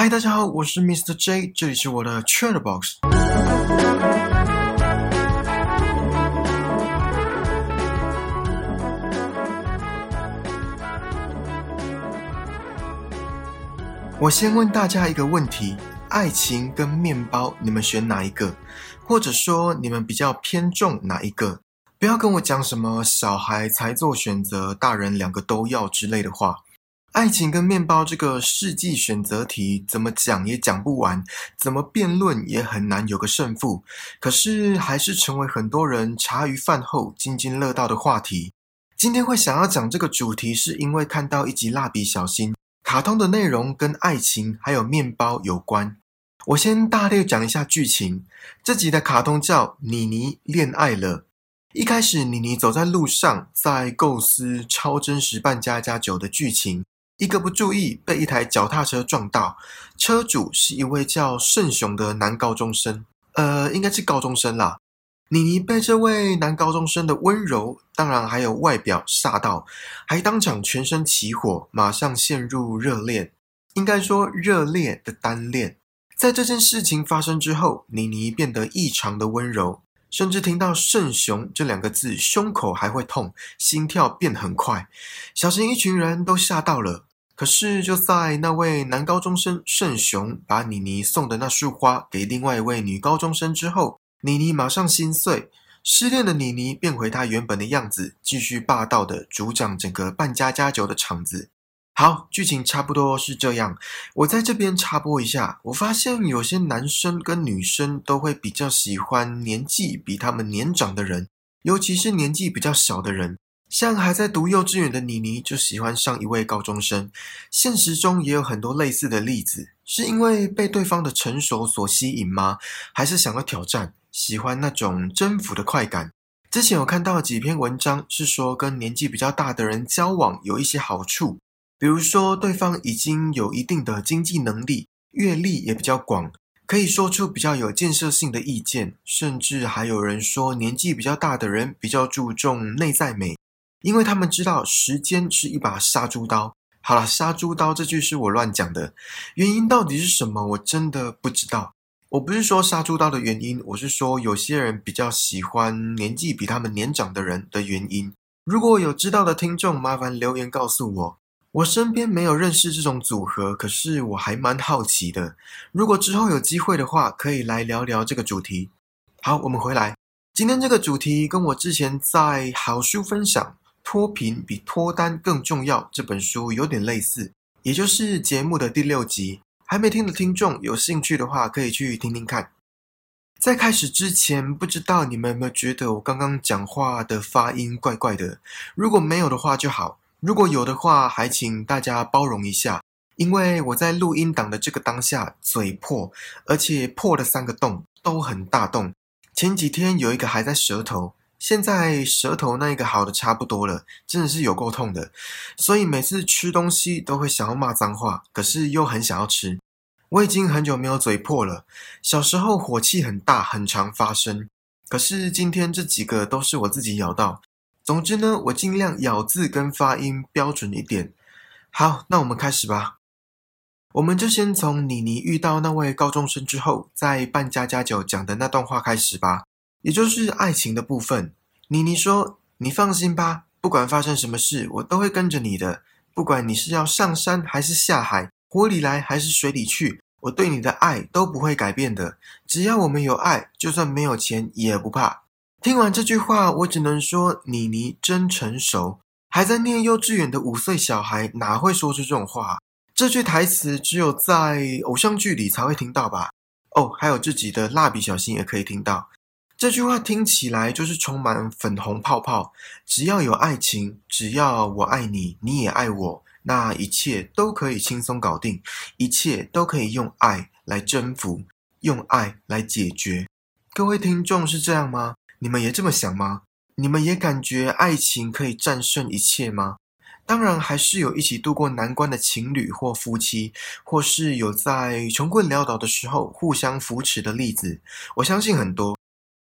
嗨，大家好，我是 Mr. J，这里是我的 Chat Box。我先问大家一个问题：爱情跟面包，你们选哪一个？或者说，你们比较偏重哪一个？不要跟我讲什么小孩才做选择，大人两个都要之类的话。爱情跟面包这个世纪选择题，怎么讲也讲不完，怎么辩论也很难有个胜负。可是，还是成为很多人茶余饭后津津乐道的话题。今天会想要讲这个主题，是因为看到一集蜡笔小新卡通的内容跟爱情还有面包有关。我先大略讲一下剧情。这集的卡通叫《妮妮恋爱了》。一开始，妮妮走在路上，在构思超真实扮家家酒的剧情。一个不注意，被一台脚踏车撞到，车主是一位叫盛雄的男高中生，呃，应该是高中生啦。妮妮被这位男高中生的温柔，当然还有外表吓到，还当场全身起火，马上陷入热恋，应该说热烈的单恋。在这件事情发生之后，妮妮变得异常的温柔。甚至听到“圣雄”这两个字，胸口还会痛，心跳变很快。小新一群人都吓到了。可是就在那位男高中生圣雄把妮妮送的那束花给另外一位女高中生之后，妮妮马上心碎，失恋的妮妮变回她原本的样子，继续霸道的主掌整个扮家家酒的场子。好，剧情差不多是这样。我在这边插播一下，我发现有些男生跟女生都会比较喜欢年纪比他们年长的人，尤其是年纪比较小的人。像还在读幼稚园的妮妮就喜欢上一位高中生。现实中也有很多类似的例子，是因为被对方的成熟所吸引吗？还是想要挑战，喜欢那种征服的快感？之前有看到几篇文章，是说跟年纪比较大的人交往有一些好处。比如说，对方已经有一定的经济能力，阅历也比较广，可以说出比较有建设性的意见。甚至还有人说，年纪比较大的人比较注重内在美，因为他们知道时间是一把杀猪刀。好了，杀猪刀这句是我乱讲的，原因到底是什么，我真的不知道。我不是说杀猪刀的原因，我是说有些人比较喜欢年纪比他们年长的人的原因。如果有知道的听众，麻烦留言告诉我。我身边没有认识这种组合，可是我还蛮好奇的。如果之后有机会的话，可以来聊聊这个主题。好，我们回来。今天这个主题跟我之前在好书分享《脱贫比脱单更重要》这本书有点类似，也就是节目的第六集。还没听的听众有兴趣的话，可以去听听看。在开始之前，不知道你们有没有觉得我刚刚讲话的发音怪怪的？如果没有的话就好。如果有的话，还请大家包容一下，因为我在录音档的这个当下嘴破，而且破了三个洞，都很大洞。前几天有一个还在舌头，现在舌头那一个好的差不多了，真的是有够痛的。所以每次吃东西都会想要骂脏话，可是又很想要吃。我已经很久没有嘴破了，小时候火气很大，很常发生。可是今天这几个都是我自己咬到。总之呢，我尽量咬字跟发音标准一点。好，那我们开始吧。我们就先从妮妮遇到那位高中生之后，在扮家家酒讲的那段话开始吧，也就是爱情的部分。妮妮说：“你放心吧，不管发生什么事，我都会跟着你的。不管你是要上山还是下海，火里来还是水里去，我对你的爱都不会改变的。只要我们有爱，就算没有钱也不怕。”听完这句话，我只能说妮妮真成熟。还在念幼稚园的五岁小孩哪会说出这种话？这句台词只有在偶像剧里才会听到吧？哦，还有自己的蜡笔小新也可以听到。这句话听起来就是充满粉红泡泡。只要有爱情，只要我爱你，你也爱我，那一切都可以轻松搞定，一切都可以用爱来征服，用爱来解决。各位听众是这样吗？你们也这么想吗？你们也感觉爱情可以战胜一切吗？当然，还是有一起度过难关的情侣或夫妻，或是有在穷困潦倒的时候互相扶持的例子。我相信很多。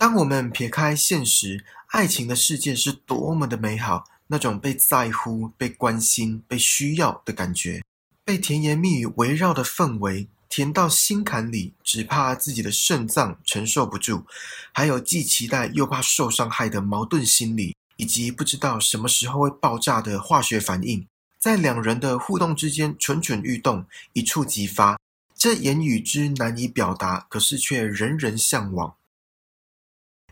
当我们撇开现实，爱情的世界是多么的美好，那种被在乎、被关心、被需要的感觉。被甜言蜜语围绕的氛围甜到心坎里，只怕自己的肾脏承受不住；还有既期待又怕受伤害的矛盾心理，以及不知道什么时候会爆炸的化学反应，在两人的互动之间蠢蠢欲动，一触即发。这言语之难以表达，可是却人人向往。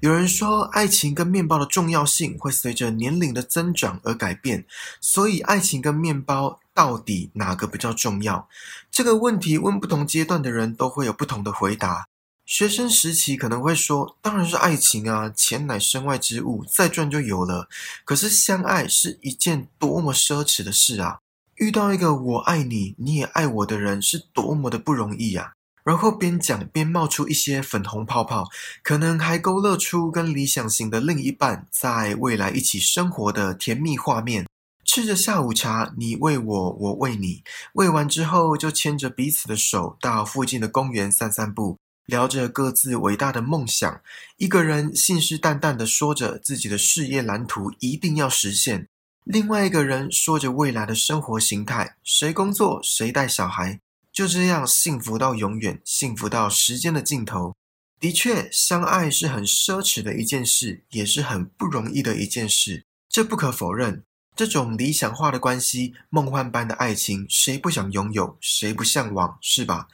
有人说，爱情跟面包的重要性会随着年龄的增长而改变，所以爱情跟面包到底哪个比较重要？这个问题问不同阶段的人都会有不同的回答。学生时期可能会说，当然是爱情啊，钱乃身外之物，再赚就有了。可是相爱是一件多么奢侈的事啊！遇到一个我爱你，你也爱我的人，是多么的不容易呀！然后边讲边冒出一些粉红泡泡，可能还勾勒出跟理想型的另一半在未来一起生活的甜蜜画面。吃着下午茶，你喂我，我喂你，喂完之后就牵着彼此的手到附近的公园散散步，聊着各自伟大的梦想。一个人信誓旦旦地说着自己的事业蓝图一定要实现，另外一个人说着未来的生活形态，谁工作谁带小孩。就这样幸福到永远，幸福到时间的尽头。的确，相爱是很奢侈的一件事，也是很不容易的一件事，这不可否认。这种理想化的关系，梦幻般的爱情，谁不想拥有？谁不向往？是吧？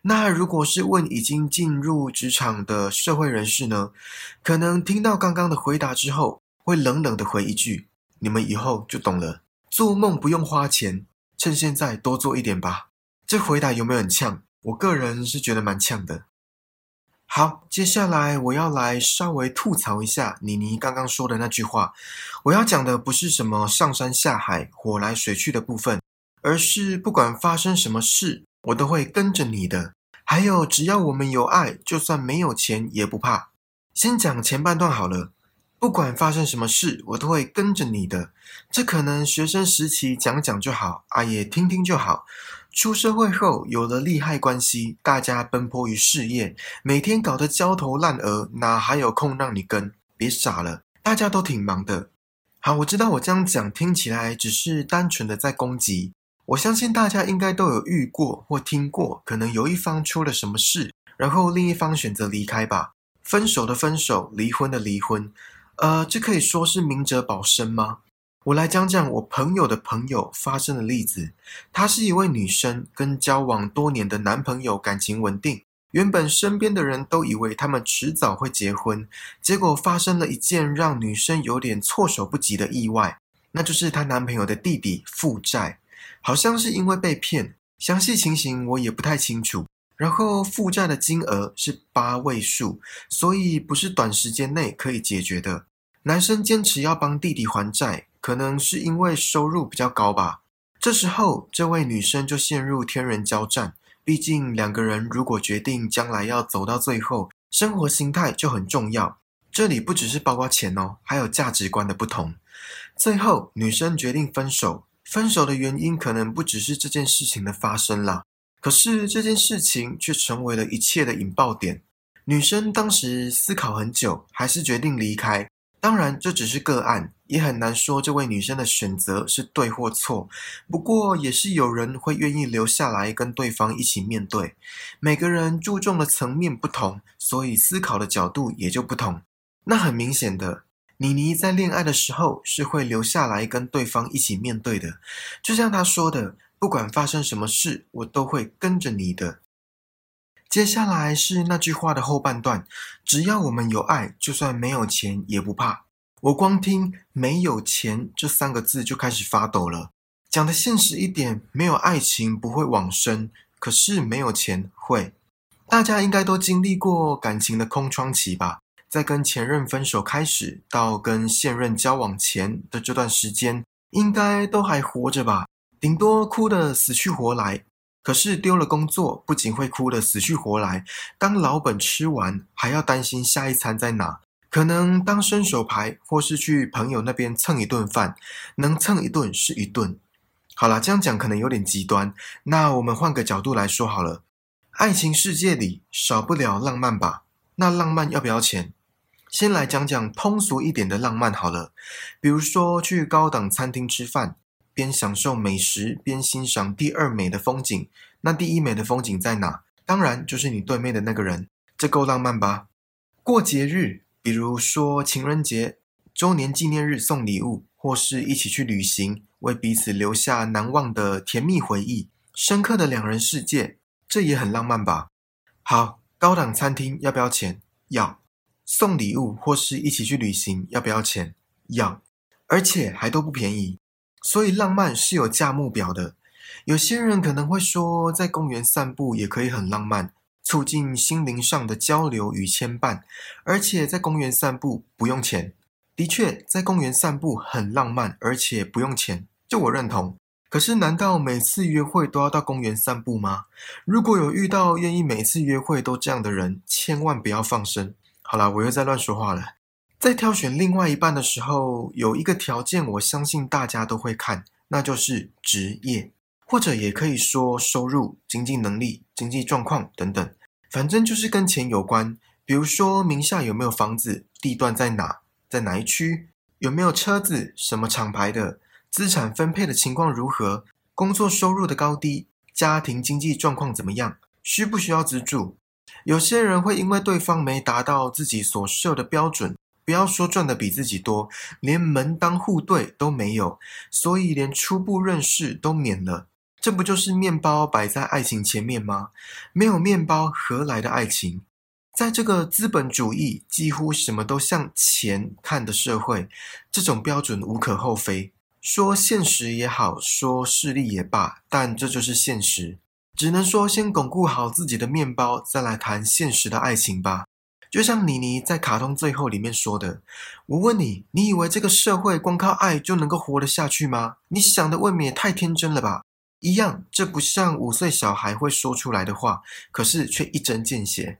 那如果是问已经进入职场的社会人士呢？可能听到刚刚的回答之后，会冷冷的回一句：“你们以后就懂了。做梦不用花钱，趁现在多做一点吧。”这回答有没有很呛？我个人是觉得蛮呛的。好，接下来我要来稍微吐槽一下妮妮刚刚说的那句话。我要讲的不是什么上山下海、火来水去的部分，而是不管发生什么事，我都会跟着你的。还有，只要我们有爱，就算没有钱也不怕。先讲前半段好了。不管发生什么事，我都会跟着你的。这可能学生时期讲讲就好，啊也听听就好。出社会后有了利害关系，大家奔波于事业，每天搞得焦头烂额，哪还有空让你跟？别傻了，大家都挺忙的。好，我知道我这样讲听起来只是单纯的在攻击。我相信大家应该都有遇过或听过，可能有一方出了什么事，然后另一方选择离开吧。分手的分手，离婚的离婚。呃，这可以说是明哲保身吗？我来讲讲我朋友的朋友发生的例子。她是一位女生，跟交往多年的男朋友感情稳定，原本身边的人都以为他们迟早会结婚，结果发生了一件让女生有点措手不及的意外，那就是她男朋友的弟弟负债，好像是因为被骗，详细情形我也不太清楚。然后负债的金额是八位数，所以不是短时间内可以解决的。男生坚持要帮弟弟还债，可能是因为收入比较高吧。这时候，这位女生就陷入天人交战。毕竟两个人如果决定将来要走到最后，生活心态就很重要。这里不只是包括钱哦，还有价值观的不同。最后，女生决定分手。分手的原因可能不只是这件事情的发生了。可是这件事情却成为了一切的引爆点。女生当时思考很久，还是决定离开。当然，这只是个案，也很难说这位女生的选择是对或错。不过，也是有人会愿意留下来跟对方一起面对。每个人注重的层面不同，所以思考的角度也就不同。那很明显的，妮妮在恋爱的时候是会留下来跟对方一起面对的，就像她说的。不管发生什么事，我都会跟着你的。接下来是那句话的后半段：只要我们有爱，就算没有钱也不怕。我光听“没有钱”这三个字就开始发抖了。讲的现实一点，没有爱情不会往生，可是没有钱会。大家应该都经历过感情的空窗期吧？在跟前任分手开始到跟现任交往前的这段时间，应该都还活着吧？顶多哭得死去活来，可是丢了工作，不仅会哭得死去活来，当老本吃完，还要担心下一餐在哪，可能当伸手牌，或是去朋友那边蹭一顿饭，能蹭一顿是一顿。好了，这样讲可能有点极端，那我们换个角度来说好了，爱情世界里少不了浪漫吧？那浪漫要不要钱？先来讲讲通俗一点的浪漫好了，比如说去高档餐厅吃饭。边享受美食边欣赏第二美的风景。那第一美的风景在哪？当然就是你对面的那个人。这够浪漫吧？过节日，比如说情人节、周年纪念日送礼物，或是一起去旅行，为彼此留下难忘的甜蜜回忆，深刻的两人世界，这也很浪漫吧？好，高档餐厅要不要钱？要。送礼物或是一起去旅行要不要钱？要。而且还都不便宜，所以浪漫是有价目表的。有些人可能会说，在公园散步也可以很浪漫。促进心灵上的交流与牵绊，而且在公园散步不用钱。的确，在公园散步很浪漫，而且不用钱，这我认同。可是，难道每次约会都要到公园散步吗？如果有遇到愿意每次约会都这样的人，千万不要放生。好了，我又在乱说话了。在挑选另外一半的时候，有一个条件，我相信大家都会看，那就是职业。或者也可以说收入、经济能力、经济状况等等，反正就是跟钱有关。比如说名下有没有房子，地段在哪，在哪一区，有没有车子，什么厂牌的，资产分配的情况如何，工作收入的高低，家庭经济状况怎么样，需不需要资助。有些人会因为对方没达到自己所设的标准。不要说赚的比自己多，连门当户对都没有，所以连初步认识都免了。这不就是面包摆在爱情前面吗？没有面包，何来的爱情？在这个资本主义几乎什么都向钱看的社会，这种标准无可厚非。说现实也好，说势利也罢，但这就是现实。只能说先巩固好自己的面包，再来谈现实的爱情吧。就像妮妮在卡通最后里面说的：“我问你，你以为这个社会光靠爱就能够活得下去吗？你想的未免也太天真了吧！”一样，这不像五岁小孩会说出来的话，可是却一针见血。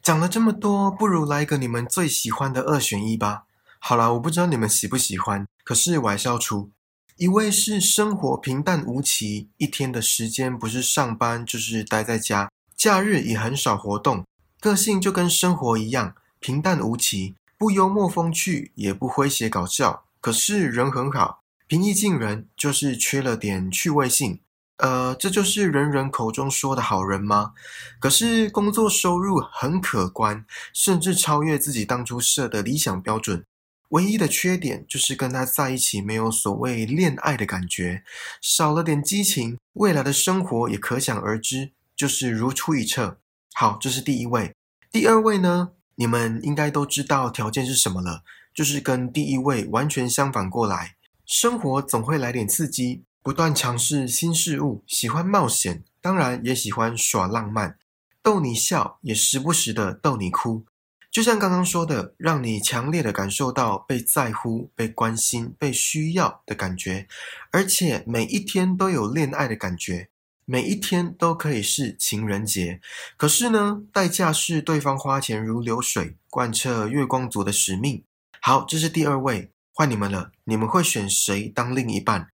讲了这么多，不如来一个你们最喜欢的二选一吧。好啦，我不知道你们喜不喜欢，可是我还是要出。一位是生活平淡无奇，一天的时间不是上班就是待在家，假日也很少活动。个性就跟生活一样平淡无奇，不幽默风趣，也不诙谐搞笑，可是人很好，平易近人，就是缺了点趣味性。呃，这就是人人口中说的好人吗？可是工作收入很可观，甚至超越自己当初设的理想标准。唯一的缺点就是跟他在一起没有所谓恋爱的感觉，少了点激情。未来的生活也可想而知，就是如出一辙。好，这是第一位。第二位呢？你们应该都知道条件是什么了，就是跟第一位完全相反过来。生活总会来点刺激，不断尝试新事物，喜欢冒险，当然也喜欢耍浪漫，逗你笑，也时不时的逗你哭。就像刚刚说的，让你强烈的感受到被在乎、被关心、被需要的感觉，而且每一天都有恋爱的感觉。每一天都可以是情人节，可是呢，代价是对方花钱如流水，贯彻月光族的使命。好，这是第二位，换你们了，你们会选谁当另一半？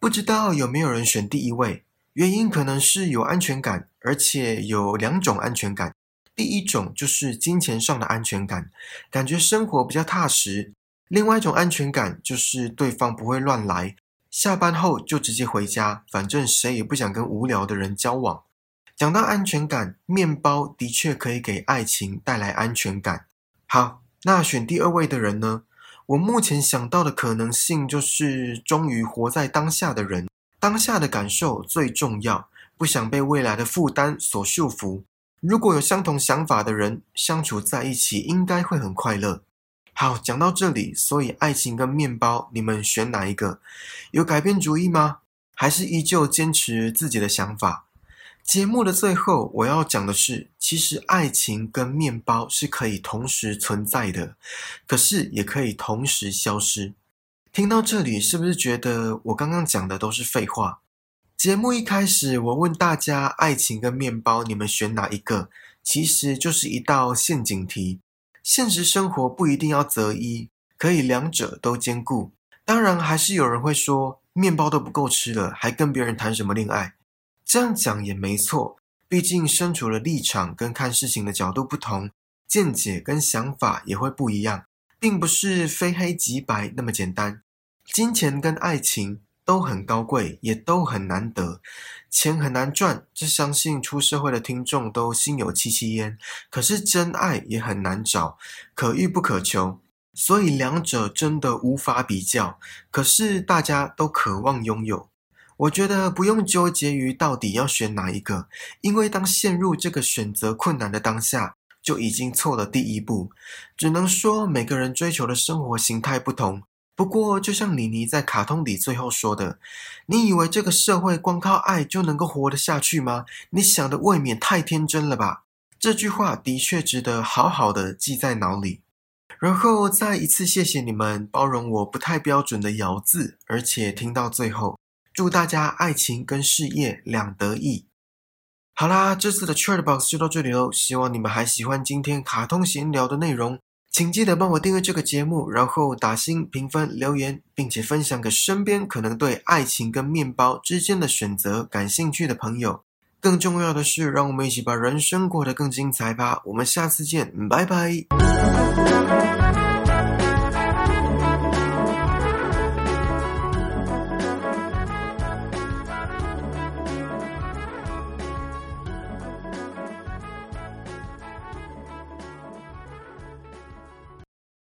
不知道有没有人选第一位？原因可能是有安全感，而且有两种安全感。第一种就是金钱上的安全感，感觉生活比较踏实；另外一种安全感就是对方不会乱来。下班后就直接回家，反正谁也不想跟无聊的人交往。讲到安全感，面包的确可以给爱情带来安全感。好，那选第二位的人呢？我目前想到的可能性就是终于活在当下的人，当下的感受最重要，不想被未来的负担所束缚。如果有相同想法的人相处在一起，应该会很快乐。好，讲到这里，所以爱情跟面包，你们选哪一个？有改变主意吗？还是依旧坚持自己的想法？节目的最后，我要讲的是，其实爱情跟面包是可以同时存在的，可是也可以同时消失。听到这里，是不是觉得我刚刚讲的都是废话？节目一开始，我问大家，爱情跟面包，你们选哪一个？其实就是一道陷阱题。现实生活不一定要择一，可以两者都兼顾。当然，还是有人会说，面包都不够吃了，还跟别人谈什么恋爱？这样讲也没错，毕竟身处的立场跟看事情的角度不同，见解跟想法也会不一样，并不是非黑即白那么简单。金钱跟爱情都很高贵，也都很难得。钱很难赚，这相信出社会的听众都心有戚戚焉。可是真爱也很难找，可遇不可求。所以两者真的无法比较，可是大家都渴望拥有。我觉得不用纠结于到底要选哪一个，因为当陷入这个选择困难的当下，就已经错了第一步。只能说每个人追求的生活形态不同。不过，就像妮妮在卡通里最后说的：“你以为这个社会光靠爱就能够活得下去吗？你想的未免太天真了吧！”这句话的确值得好好的记在脑里。然后再一次谢谢你们包容我不太标准的咬字，而且听到最后，祝大家爱情跟事业两得意。好啦，这次的 Chat Box 就到这里喽，希望你们还喜欢今天卡通闲聊的内容，请记得帮我订阅这个节目，然后打星评分留言，并且分享给身边可能对爱情跟面包之间的选择感兴趣的朋友。更重要的是，让我们一起把人生过得更精彩吧！我们下次见，拜拜。